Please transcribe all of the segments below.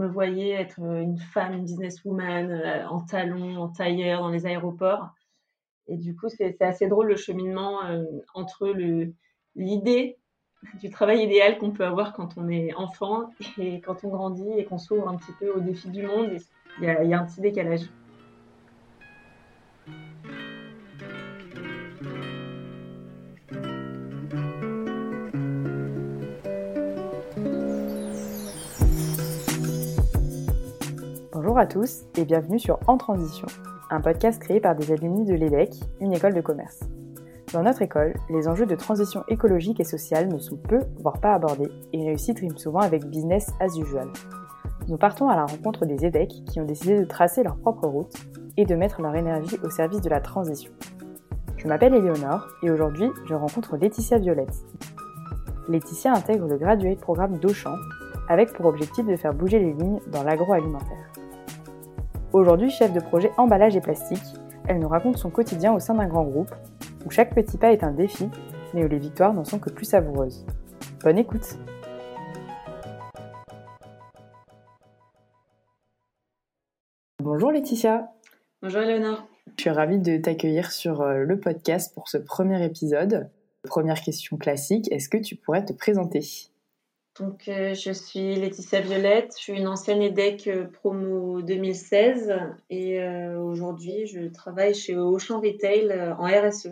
me voyais être une femme, une businesswoman en talons, en tailleur dans les aéroports. Et du coup, c'est assez drôle le cheminement entre l'idée du travail idéal qu'on peut avoir quand on est enfant et quand on grandit et qu'on s'ouvre un petit peu aux défis du monde. Il y, y, a un petit décalage. Bonjour à tous et bienvenue sur En Transition, un podcast créé par des alumni de l'EDEC, une école de commerce. Dans notre école, les enjeux de transition écologique et sociale ne sont peu, voire pas abordés, et réussite rime souvent avec business as usual. Nous partons à la rencontre des EDEC qui ont décidé de tracer leur propre route et de mettre leur énergie au service de la transition. Je m'appelle Éléonore et aujourd'hui je rencontre Laetitia Violette. Laetitia intègre le graduate programme d'Auchan avec pour objectif de faire bouger les lignes dans l'agroalimentaire. Aujourd'hui chef de projet emballage et plastique, elle nous raconte son quotidien au sein d'un grand groupe où chaque petit pas est un défi, mais où les victoires n'en sont que plus savoureuses. Bonne écoute Bonjour Laetitia Bonjour Eleonore Je suis ravie de t'accueillir sur euh, le podcast pour ce premier épisode. Première question classique, est-ce que tu pourrais te présenter? Donc, euh, je suis Laetitia Violette, je suis une ancienne EDEC euh, promo 2016 et aujourd'hui je travaille chez Auchan Retail en RSE.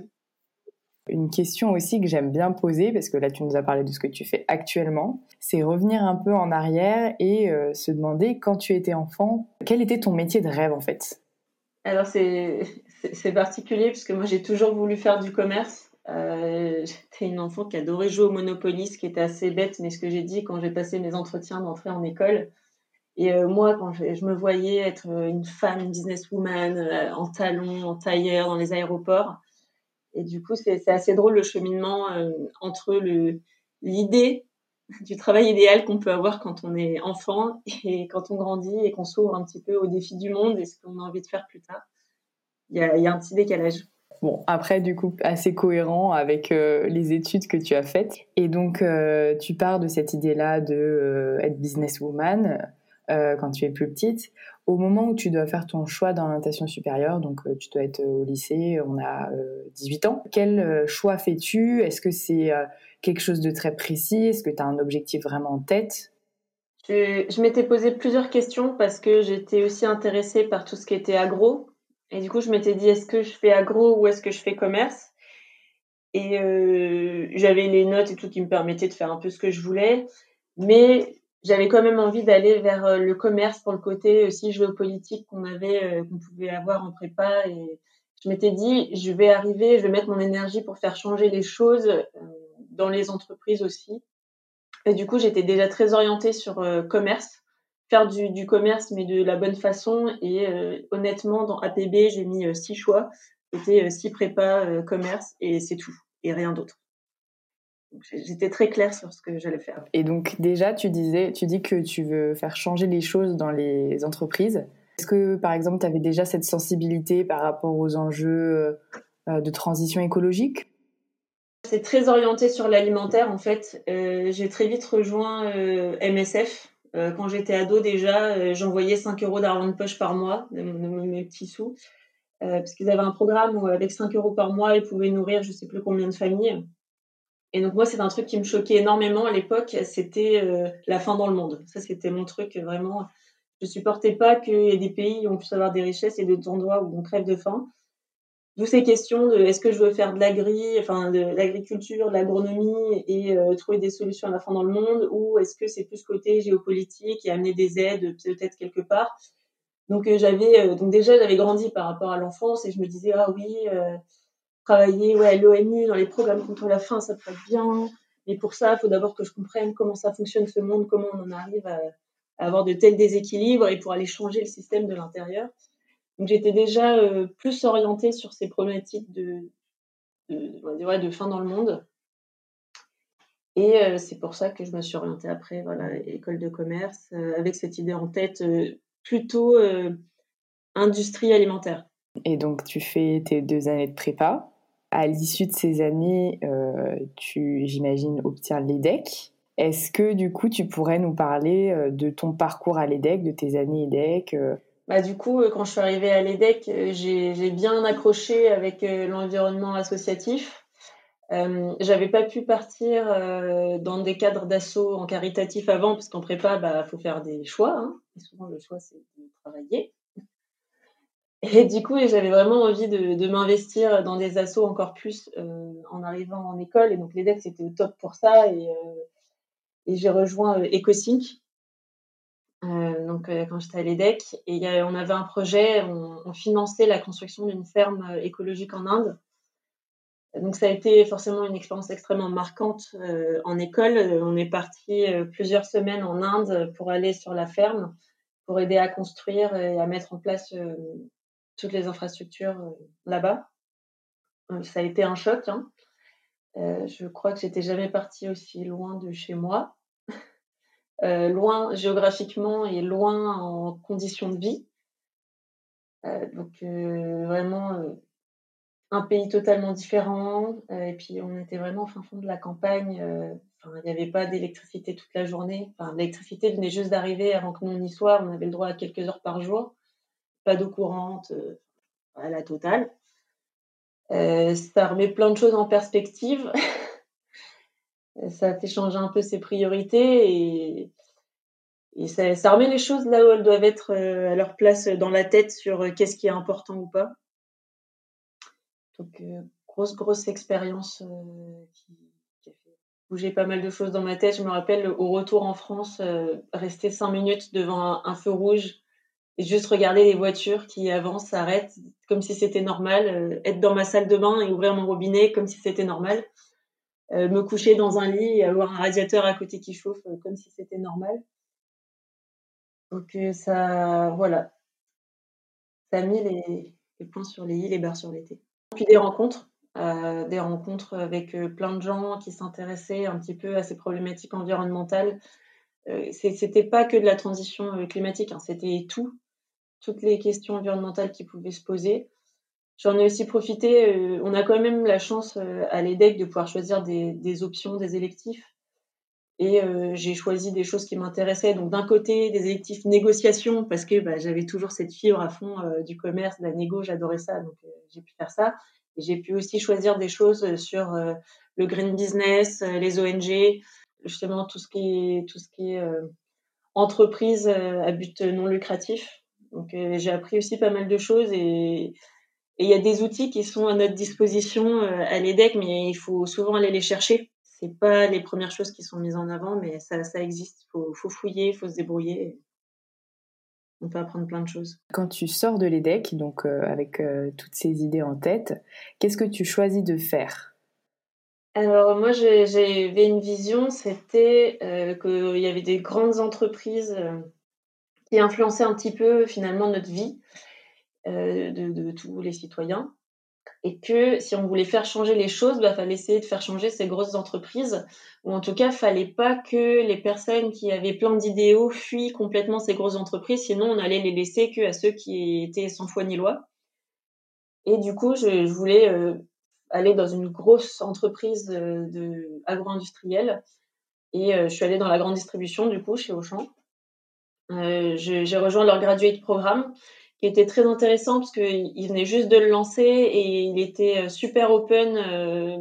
Une question aussi que j'aime bien poser, parce que là tu nous as parlé de ce que tu fais actuellement, c'est revenir un peu en arrière et euh, se demander quand tu étais enfant, quel était ton métier de rêve en fait? Alors c'est particulier parce que moi j'ai toujours voulu faire du commerce. Euh, j'étais une enfant qui adorait jouer au Monopoly, ce qui était assez bête, mais ce que j'ai dit quand j'ai passé mes entretiens d'entrée en école. Et euh, moi, quand je, me voyais être une femme, une businesswoman, en talons, en tailleur dans les aéroports, et du coup, c'est assez drôle le cheminement euh, entre l'idée du travail idéal qu'on peut avoir quand on est enfant et quand on grandit et qu'on s'ouvre un petit peu aux défis du monde et ce qu'on a envie de faire plus tard. Il y a, y a, un petit décalage. Bon, après, du coup, assez cohérent avec euh, les études que tu as faites. Et donc, euh, tu pars de cette idée-là de être businesswoman quand tu es plus petite. Au moment où tu dois faire ton choix d'orientation supérieure, donc euh, tu dois être au lycée, on a 18 euh, ans, quel euh, choix fais-tu? Est-ce que c'est quelque chose de très précis? Est-ce que tu as un objectif vraiment en tête? Je, m'étais posé plusieurs questions parce que j'étais aussi intéressée par tout ce qui était agro. Et du coup, je m'étais dit, est-ce que je fais agro ou est-ce que je fais commerce? Et j'avais les notes et tout qui me permettaient de faire un peu ce que je voulais. Mais j'avais quand même envie d'aller vers euh, le commerce pour le côté aussi géopolitique qu'on avait, euh, qu'on pouvait avoir en prépa. Et je m'étais dit, je vais arriver, je vais mettre mon énergie pour faire changer les choses euh, dans les entreprises aussi. Et du coup, j'étais déjà très orientée sur commerce, faire du, du, commerce, mais de la bonne façon. Et honnêtement, dans APB, j'ai mis six choix. C'était six prépa commerce et c'est tout, et rien d'autre. J'étais très claire sur ce que j'allais faire. Et donc déjà, tu disais, tu dis que tu veux faire changer les choses dans les entreprises. Est-ce que, par exemple, tu avais déjà cette sensibilité par rapport aux enjeux euh, de transition écologique? C'est très orienté sur l'alimentaire, en fait. Euh, j'ai très vite rejoint euh, quand j'étais ado, déjà, j'envoyais 5 euros d'argent de poche par mois, mes petits sous, parce qu'ils avaient un programme où, avec 5 euros par mois, ils pouvaient nourrir je ne sais plus combien de familles. Et donc moi, c'est un truc qui me choquait énormément à l'époque, c'était euh, la faim dans le monde. Ça, c'était mon truc vraiment. Je supportais pas qu'il y ait des pays où on puisse avoir des richesses et d'autres endroits où on crève de faim. D'où ces questions de est-ce que je veux faire de l'agri, enfin de l'agriculture, de l'agronomie et euh, trouver des solutions à la faim dans le monde, ou est-ce que c'est plus côté géopolitique et amener des aides peut-être quelque part? Donc euh, j'avais donc déjà j'avais grandi par rapport à l'enfance et je me disais ah oui travailler ouais, l'ONU dans les programmes contre la faim, ça peut être bien. Mais pour ça, il faut d'abord que je comprenne comment ça fonctionne ce monde, comment on en arrive à, avoir de tels déséquilibres et pour aller changer le système de l'intérieur. Donc j'étais déjà euh, plus orientée sur ces problématiques de, de, de faim dans le monde. Et euh, c'est pour ça que je me suis orientée après, voilà, école de commerce, euh, avec cette idée en tête plutôt industrie alimentaire. Et donc tu fais tes deux années de prépa à l'issue de ces années, tu, j'imagine, obtiens l'EDEC. Est-ce que du coup, tu pourrais nous parler de ton parcours à l'EDEC, de tes années EDEC bah, du coup, quand je suis arrivée à l'EDEC, j'ai bien accroché avec l'environnement associatif. Euh, j'avais pas pu partir euh, dans des cadres d'assaut en caritatif avant, parce qu'en prépa, bah, faut faire des choix. Hein. Et souvent, le choix, c'est de travailler. Et du coup, j'avais vraiment envie de, m'investir dans des assos encore plus euh, en arrivant en école. Et donc, l'EDEC, c'était au top pour ça. Euh, et j'ai rejoint EcoSync. Donc, quand j'étais à l'EDEC. Et on avait un projet, on, finançait la construction d'une ferme écologique en Inde. Donc ça a été forcément une expérience extrêmement marquante euh, en école. On est parti euh, plusieurs semaines en Inde pour aller sur la ferme, pour aider à construire et à mettre en place euh, toutes les infrastructures là-bas. Ça a été un choc. Hein. je crois que j'étais jamais partie aussi loin de chez moi, loin géographiquement et loin en conditions de vie. donc vraiment un pays totalement différent. Euh, et puis, on était vraiment au fin fond de la campagne. Euh, il n'y avait pas d'électricité toute la journée. L'électricité venait juste d'arriver avant que nous y soit. On avait le droit à quelques heures par jour. Pas d'eau courante, euh, à la totale. ça remet plein de choses en perspective. ça fait changer un peu ses priorités et, ça, remet les choses là où elles doivent être à leur place dans la tête sur qu'est-ce qui est important ou pas. Donc, euh, grosse, grosse expérience euh, qui, a fait bouger pas mal de choses dans ma tête. Je me rappelle, au retour en France, euh, rester cinq minutes devant un, feu rouge et juste regarder les voitures qui avancent, s'arrêtent, comme si c'était normal. être dans ma salle de bain et ouvrir mon robinet comme si c'était normal. Me coucher dans un lit et avoir un radiateur à côté qui chauffe comme si c'était normal. Donc ça, voilà, ça a mis les, les points sur les i, les barres sur les t puis des rencontres, euh, des rencontres avec euh, plein de gens qui s'intéressaient un petit peu à ces problématiques environnementales. Euh, c'était pas que de la transition euh, climatique, hein, c'était tout, toutes les questions environnementales qui pouvaient se poser. J'en ai aussi profité. on a quand même la chance à l'EDEC de pouvoir choisir des, options, des électifs. Et j'ai choisi des choses qui m'intéressaient. Donc d'un côté, des électifs négociation, parce que bah, j'avais toujours cette fibre à fond du commerce, de la négo, j'adorais ça, donc j'ai pu faire ça. Et j'ai pu aussi choisir des choses sur le green business, les ONG, justement tout ce qui est, tout ce qui est entreprise à but non lucratif. Donc j'ai appris aussi pas mal de choses et il y a des outils qui sont à notre disposition à l'EDEC, mais il faut souvent aller les chercher c'est pas les premières choses qui sont mises en avant, mais ça, ça existe. Il faut, faut, fouiller, il faut se débrouiller. On peut apprendre plein de choses. Quand tu sors de l'EDEC, donc euh, avec euh, toutes ces idées en tête, qu'est-ce que tu choisis de faire? Alors moi, j'avais une vision, c'était euh, qu'il y avait des grandes entreprises qui influençaient un petit peu finalement notre vie de, de tous les citoyens. Et que si on voulait faire changer les choses, il bah, fallait essayer de faire changer ces grosses entreprises, ou en tout cas, fallait pas que les personnes qui avaient plein d'idéaux fuient complètement ces grosses entreprises, sinon on allait les laisser que à ceux qui étaient sans foi ni loi. Et du coup, je, voulais euh, aller dans une grosse entreprise de, agro-industrielle, et euh, je suis allée dans la grande distribution, du coup, chez Auchan. Euh, j'ai rejoint leur graduate programme qui était très intéressant parce qu'il venait juste de le lancer et il était euh, super open euh,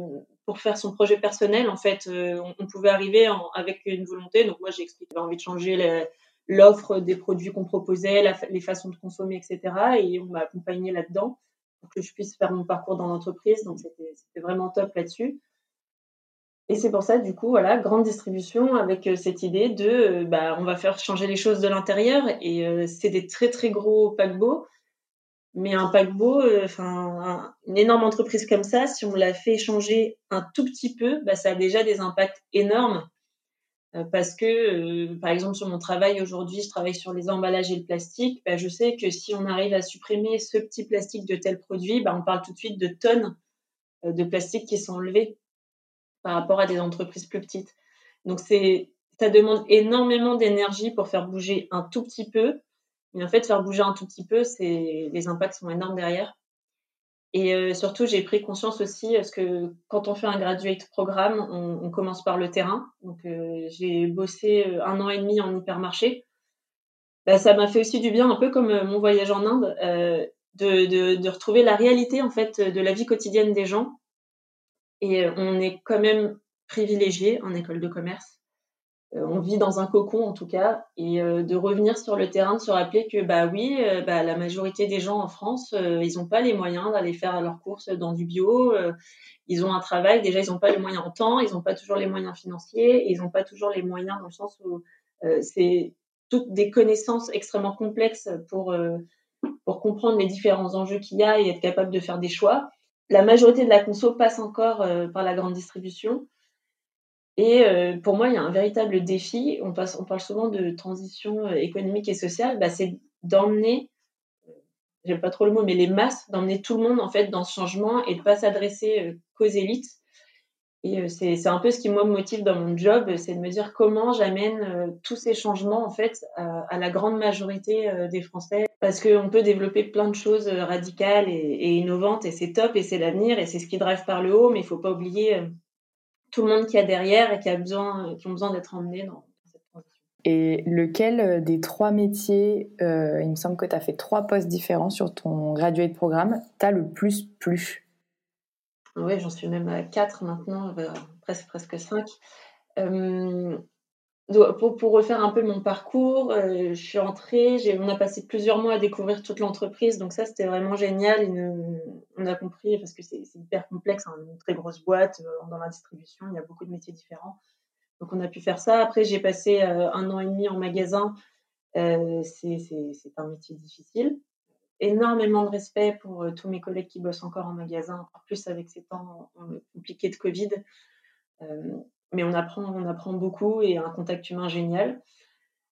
pour faire son projet personnel. En fait, euh, on, pouvait arriver avec une volonté. Donc moi, j'ai expliqué j'avais envie de changer l'offre des produits qu'on proposait, les façons de consommer, etc. Et on m'a accompagné là-dedans pour que je puisse faire mon parcours dans l'entreprise. Donc c'était vraiment top là-dessus. Et c'est pour ça, du coup, voilà, grande distribution avec euh, cette idée de, euh, bah, on va faire changer les choses de l'intérieur. Et euh, c'est des très très gros paquebots. Mais un paquebot, enfin, une énorme entreprise comme ça, si on la fait changer un tout petit peu, bah, ça a déjà des impacts énormes. parce que, par exemple, sur mon travail aujourd'hui, je travaille sur les emballages et le plastique. Bah, je sais que si on arrive à supprimer ce petit plastique de tel produit, bah, on parle tout de suite de tonnes de plastique qui sont enlevées par rapport à des entreprises plus petites. Donc ça demande énormément d'énergie pour faire bouger un tout petit peu. Mais en fait, faire bouger un tout petit peu, c'est les impacts sont énormes derrière. Et surtout, j'ai pris conscience aussi, parce que quand on fait un graduate programme, on, commence par le terrain. Donc, j'ai bossé un an et demi en hypermarché. Bah, ça m'a fait aussi du bien, un peu comme mon voyage en Inde, de, de, de, retrouver la réalité en fait de la vie quotidienne des gens. Et on est quand même privilégié en école de commerce euh, on vit dans un cocon en tout cas, et euh, de revenir sur le terrain, de se rappeler que bah oui, euh, bah, la majorité des gens en France, ils n'ont pas les moyens d'aller faire leurs courses dans du bio. ils ont un travail, déjà ils n'ont pas les moyens en temps, ils n'ont pas toujours les moyens financiers, ils n'ont pas toujours les moyens dans le sens où c'est toutes des connaissances extrêmement complexes pour pour comprendre les différents enjeux qu'il y a et être capable de faire des choix. La majorité de la conso passe encore par la grande distribution. Et euh, pour moi, il y a un véritable défi. On, parle souvent de transition euh, économique et sociale. Bah, c'est d'emmener, j'aime pas trop le mot, mais les masses, d'emmener tout le monde en fait dans ce changement et de pas s'adresser euh, qu'aux élites. Et c'est un peu ce qui moi me motive dans mon job, c'est de me dire comment j'amène tous ces changements en fait à, la grande majorité des Français, parce qu'on peut développer plein de choses radicales et, innovantes et c'est top et c'est l'avenir et c'est ce qui drive par le haut, mais il faut pas oublier tout le monde qui a derrière et qui, a besoin, qui ont besoin d'être emmenés dans, cette transition. Et lequel euh, des trois métiers, euh, il me semble que tu as fait trois postes différents sur ton graduate programme, t'as le plus plu? Oui, j'en suis même à quatre maintenant, euh, presque, presque cinq. Pour, pour, refaire un peu mon parcours, je suis entrée, on a passé plusieurs mois à découvrir toute l'entreprise, donc ça c'était vraiment génial. on a compris, parce que c'est hyper complexe, hein, une très grosse boîte dans la distribution, il y a beaucoup de métiers différents. Donc on a pu faire ça. Après j'ai passé un an et demi en magasin, c'est un métier difficile. Énormément de respect pour tous mes collègues qui bossent encore en magasin, en plus avec ces temps compliqués de Covid mais on apprend, on apprend beaucoup et un contact humain génial.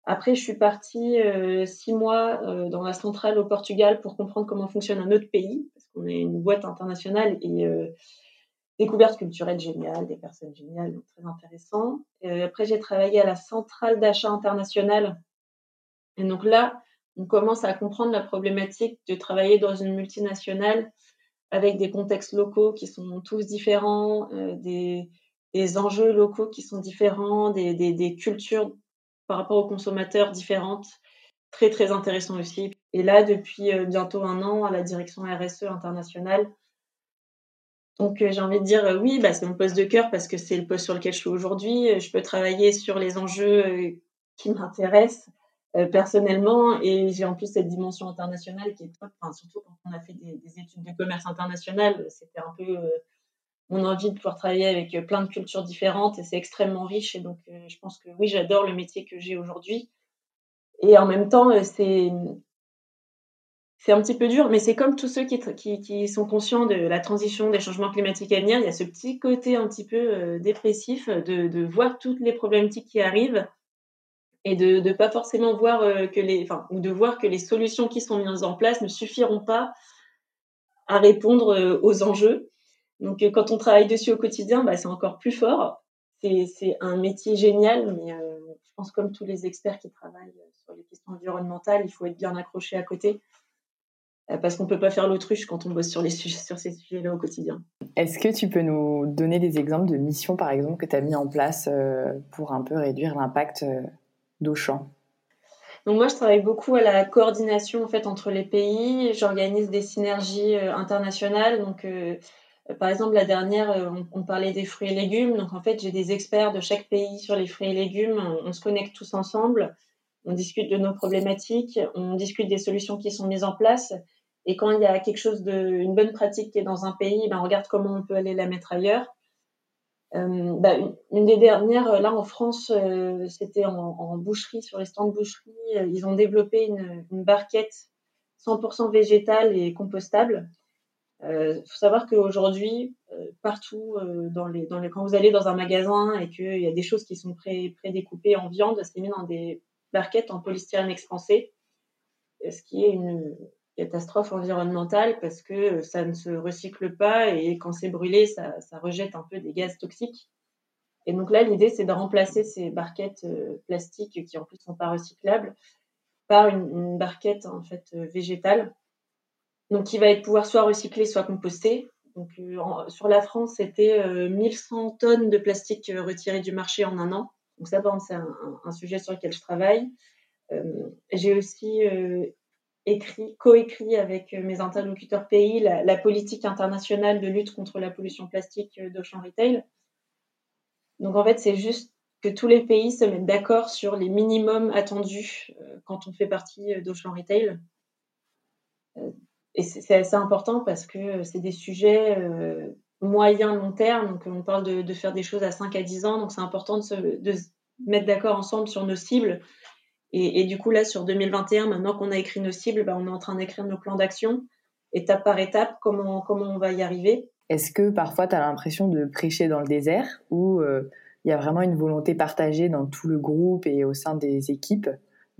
Après, je suis partie euh, six mois euh, dans la centrale au Portugal pour comprendre comment fonctionne un autre pays, parce qu'on est une boîte internationale et euh, découverte culturelle géniale, des personnes géniales, donc très intéressant. après, j'ai travaillé à la centrale d'achat international. Et donc là, on commence à comprendre la problématique de travailler dans une multinationale avec des contextes locaux qui sont tous différents, des, des enjeux locaux qui sont différents, des, cultures par rapport aux consommateurs différentes. Très, très intéressant aussi. Et là, depuis euh, bientôt un an, à la direction RSE internationale. Donc, euh, j'ai envie de dire, euh, oui, bah, c'est mon poste de cœur parce que c'est le poste sur lequel je suis aujourd'hui. Je peux travailler sur les enjeux qui m'intéressent personnellement et j'ai en plus cette dimension internationale qui est top. Surtout quand on a fait des, des études de commerce international, c'était un peu mon envie de pouvoir travailler avec euh, plein de cultures différentes et c'est extrêmement riche. Et donc, euh, je pense que oui, j'adore le métier que j'ai aujourd'hui. Et en même temps, euh, c'est c'est un petit peu dur, mais c'est comme tous ceux qui, qui, qui, sont conscients de la transition des changements climatiques à venir. Il y a ce petit côté un petit peu dépressif de, de, voir toutes les problématiques qui arrivent et de ne pas forcément voir que les, enfin, ou de voir que les solutions qui sont mises en place ne suffiront pas à répondre aux enjeux. Donc, euh, quand on travaille dessus au quotidien, bah, c'est encore plus fort. C'est un métier génial, mais euh, je pense comme tous les experts qui travaillent sur les questions environnementales, il faut être bien accroché à côté euh, parce qu'on ne peut pas faire l'autruche quand on bosse sur, les sujets, sur ces sujets-là au quotidien. Est-ce que tu peux nous donner des exemples de missions, par exemple, que tu as mis en place pour un peu réduire l'impact d'Auchan donc moi, je travaille beaucoup à la coordination en fait entre les pays. J'organise des synergies internationales. Donc euh, par exemple, la dernière, euh, on, parlait des fruits et légumes. Donc, en fait, j'ai des experts de chaque pays sur les fruits et légumes. On, se connecte tous ensemble. On discute de nos problématiques. On discute des solutions qui sont mises en place. Et quand il y a quelque chose de, une bonne pratique qui est dans un pays, ben, on regarde comment on peut aller la mettre ailleurs. Euh, ben, une, des dernières, là en France, c'était en, boucherie, sur les stands de boucherie. ils ont développé une, barquette 100% végétale et compostable il euh, faut savoir qu'aujourd'hui, euh, partout, euh, dans les, quand vous allez dans un magasin et qu'il y a des choses qui sont pré, découpées en viande, c'est mis dans des barquettes en polystyrène expansé, ce qui est une catastrophe environnementale parce que ça ne se recycle pas et quand c'est brûlé, ça, ça, rejette un peu des gaz toxiques. Et donc là, l'idée, c'est de remplacer ces barquettes plastiques qui en plus sont pas recyclables par une, barquette en fait végétale donc qui va être pouvoir soit recyclé, soit composté. Donc, sur la France, c'était 1100 tonnes de plastique retirées du marché en un an. Donc ça, c'est un, sujet sur lequel je travaille. J'ai aussi écrit, coécrit avec mes interlocuteurs pays la, politique internationale de lutte contre la pollution plastique d'Auchan Retail. Donc en fait, c'est juste que tous les pays se mettent d'accord sur les minimums attendus euh, quand on fait partie euh, d'Auchan Retail. Euh, et c'est assez important parce que c'est des sujets moyen long terme. Donc on parle de, faire des choses à 5 à 10 ans. Donc c'est important de se, mettre d'accord ensemble sur nos cibles. Et, du coup, là, sur 2021, maintenant qu'on a écrit nos cibles, bah, on est en train d'écrire nos plans d'action, étape par étape, comment, comment on va y arriver. Est-ce que parfois tu as l'impression de prêcher dans le désert ou il y a vraiment une volonté partagée dans tout le groupe et au sein des équipes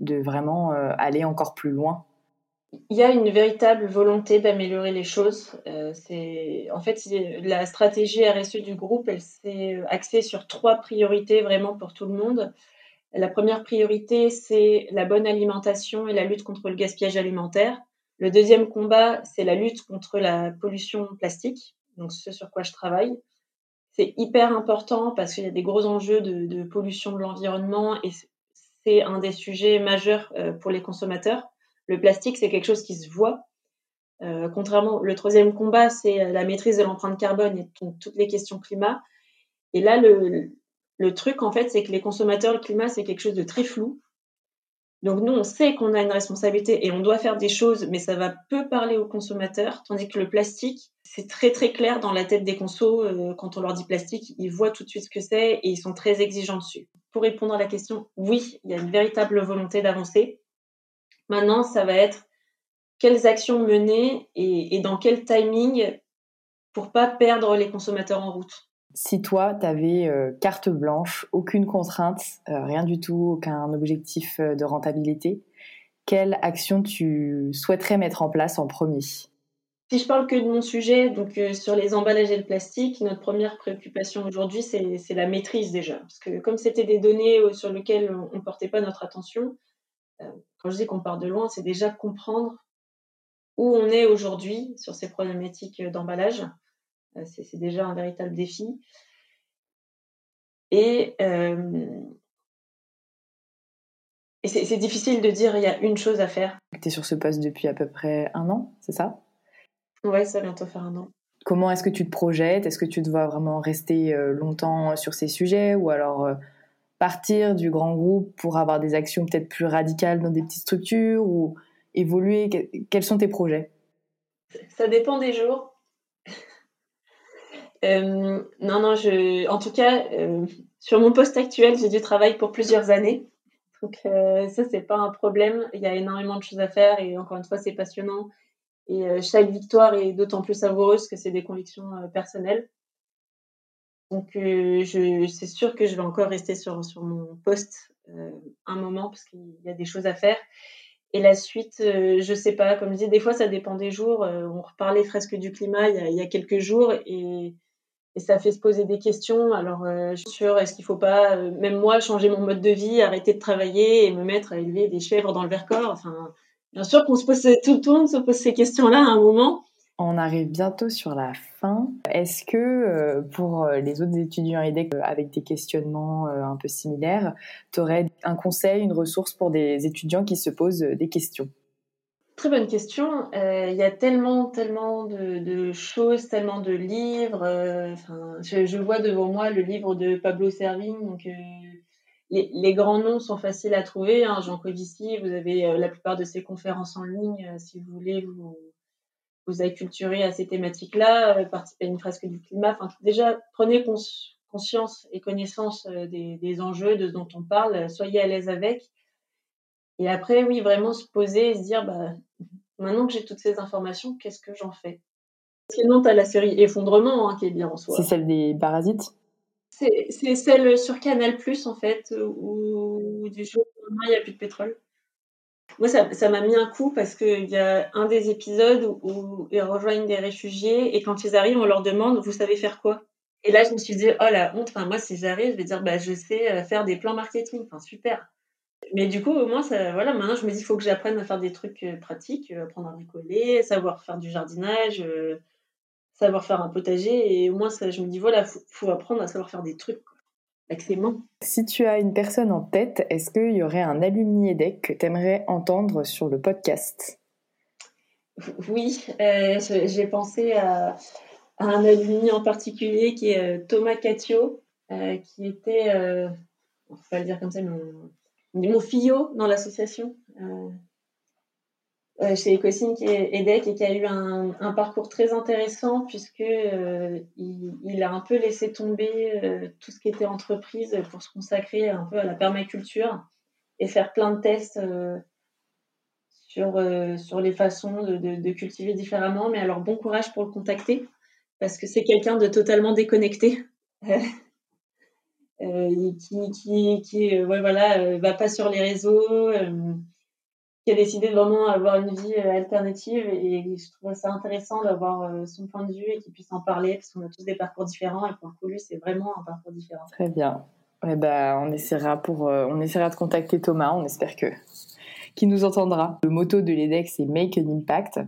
de vraiment euh, aller encore plus loin? Il y a une véritable volonté d'améliorer les choses. Euh, en fait la stratégie RSE du groupe, elle s'est axée sur trois priorités vraiment pour tout le monde. La première priorité, c'est la bonne alimentation et la lutte contre le gaspillage alimentaire. Le deuxième combat, c'est la lutte contre la pollution plastique, donc ce sur quoi je travaille c'est hyper important parce qu'il y a des gros enjeux de, pollution de l'environnement et c'est un des sujets majeurs euh, pour les consommateurs. Le plastique, c'est quelque chose qui se voit. Euh, contrairement, le troisième combat, c'est la maîtrise de l'empreinte carbone et toutes les questions climat. Et là, le, le truc, en fait, c'est que les consommateurs, le climat, c'est quelque chose de très flou. Donc nous, on sait qu'on a une responsabilité et on doit faire des choses, mais ça va peu parler aux consommateurs, tandis que le plastique, c'est très très clair dans la tête des consos. Euh, quand on leur dit plastique, ils voient tout de suite ce que c'est et ils sont très exigeants dessus. Pour répondre à la question, oui, il y a une véritable volonté d'avancer. Maintenant, ça va être quelles actions mener et, et dans quel timing pour pas perdre les consommateurs en route si toi, tu avais euh, carte blanche, aucune contrainte, euh, rien du tout, aucun objectif euh, de rentabilité, quelle action tu souhaiterais mettre en place en premier? Si je parle que de mon sujet, donc sur les emballages et le plastique, notre première préoccupation aujourd'hui, c'est la maîtrise déjà. Parce que comme c'était des données sur lesquelles on ne portait pas notre attention, quand je dis qu'on part de loin, c'est déjà comprendre où on est aujourd'hui sur ces problématiques d'emballage c'est déjà un véritable défi. Et, euh, et c'est difficile de dire il y a une chose à faire. Tu es sur ce poste depuis à peu près un an, c'est ça? Ouais, ça va bientôt faire un an. Comment est-ce que tu te projettes? Est-ce que tu dois vraiment rester euh, longtemps sur ces sujets? Ou alors partir du grand groupe pour avoir des actions peut-être plus radicales dans des petites structures? Ou évoluer? Quels sont tes projets? Ça dépend des jours. Euh, non, non, je, en tout cas, euh, sur mon poste actuel, j'ai du travail pour plusieurs années. Donc euh, ça, c'est pas un problème. Il y a énormément de choses à faire et encore une fois, c'est passionnant. Et euh, chaque victoire est d'autant plus savoureuse que c'est des convictions personnelles. Donc je, c'est sûr que je vais encore rester sur, sur mon poste un moment parce qu'il y a des choses à faire. Et la suite, je sais pas. Comme je dis, des fois, ça dépend des jours. on reparlait fresque du climat il y a, il y a quelques jours et et ça fait se poser des questions. Alors, euh, sûre, est-ce qu'il ne faut pas, euh, même moi, changer mon mode de vie, arrêter de travailler et me mettre à élever des chèvres dans le Vercors? Enfin, bien sûr qu'on se pose, tout le monde se pose ces questions-là à un moment. On arrive bientôt sur la fin. Est-ce que euh, pour les autres étudiants EDEC avec des questionnements un peu similaires, tu aurais un conseil, une ressource pour des étudiants qui se posent des questions? Très bonne question. Euh, il y a tellement, tellement de, choses, tellement de livres. Euh, je, vois devant moi le livre de Pablo Servigne. Donc, euh, les, grands noms sont faciles à trouver. Hein. Jean Covici, vous avez la plupart de ses conférences en ligne. si vous voulez vous, vous acculturer à ces thématiques-là, participer à une fresque du climat. Enfin, déjà, prenez conscience et connaissance des, des enjeux de dont on parle. Soyez à l'aise avec. Et après, oui, vraiment se poser et se dire, bah, maintenant que j'ai toutes ces informations, qu'est-ce que j'en fais? Sinon, tu as la série Effondrement hein, qui est bien en soi. C'est celle des parasites? C'est celle sur Canal, en fait, où du jour au lendemain, il n'y a plus de pétrole. Moi, ça m'a mis un coup parce qu'il y a un des épisodes où, ils rejoignent des réfugiés et quand ils arrivent, on leur demande Vous savez faire quoi? Et là, je me suis dit Oh la honte, enfin, moi, si j'arrive, je vais dire bah, Je sais euh, faire des plans marketing. Enfin, super Mais du coup, au moins, ça, voilà, maintenant, je me dis, il faut que j'apprenne à faire des trucs euh, pratiques, euh, apprendre à bricoler, savoir faire du jardinage, euh, savoir faire un potager. Et au moins, ça, je me dis, voilà, faut, faut apprendre à savoir faire des trucs avec ses mains. Si tu as une personne en tête, est-ce qu'il y aurait un alumni EDEC que tu aimerais entendre sur le podcast? Oui, j'ai pensé à, un alumni en particulier qui est Thomas Catio, qui était, on va le dire comme ça, mais mon fillot dans l'association euh, euh, chez Ecosim qui est EDEC et qui a eu un, parcours très intéressant puisque euh, il, a un peu laissé tomber tout ce qui était entreprise pour se consacrer un peu à la permaculture et faire plein de tests sur, les façons de, cultiver différemment. Mais alors bon courage pour le contacter parce que c'est quelqu'un de totalement déconnecté. Euh, qui, qui, qui euh, voilà, euh, va pas sur les réseaux, qui a décidé de vraiment avoir une vie alternative. Et je trouve ça intéressant d'avoir son point de vue et qu'il puisse en parler, parce qu'on a tous des parcours différents. Et pour le lui, c'est vraiment un parcours différent. Très bien. Ouais, bah, on, essaiera pour, on essaiera de contacter Thomas. On espère que qu'il nous entendra. Le motto de l'EDEC, c'est Make an Impact.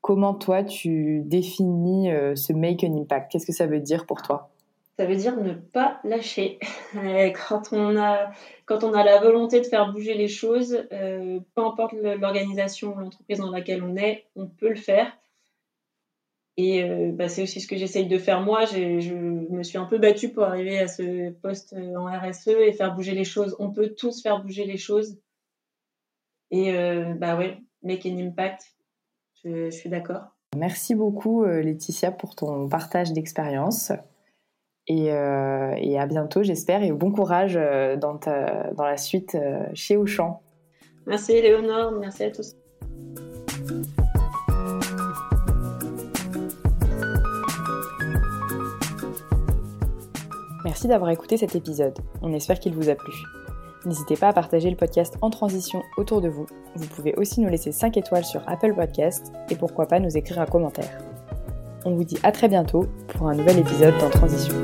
Comment toi, tu définis ce Make an Impact? Qu'est-ce que ça veut dire pour toi? Ça veut dire ne pas lâcher. quand, on a, quand on a la volonté de faire bouger les choses, euh, peu importe l'organisation ou l'entreprise dans laquelle on est, on peut le faire. Et euh, bah, c'est aussi ce que j'essaye de faire moi. Je me suis un peu battue pour arriver à ce poste en RSE et faire bouger les choses. On peut tous faire bouger les choses. Et euh, bah ouais, make an impact. Je suis d'accord. Merci beaucoup Laetitia pour ton partage d'expérience. Euh, et, à bientôt, j'espère, et bon courage euh, dans, dans la suite euh, chez Auchan. Merci Léonore, merci à tous. Merci d'avoir écouté cet épisode. On espère qu'il vous a plu. N'hésitez pas à partager le podcast en transition autour de vous. Vous pouvez aussi nous laisser 5 étoiles sur Apple Podcast et pourquoi pas nous écrire un commentaire. On vous dit à très bientôt pour un nouvel épisode d'En Transition.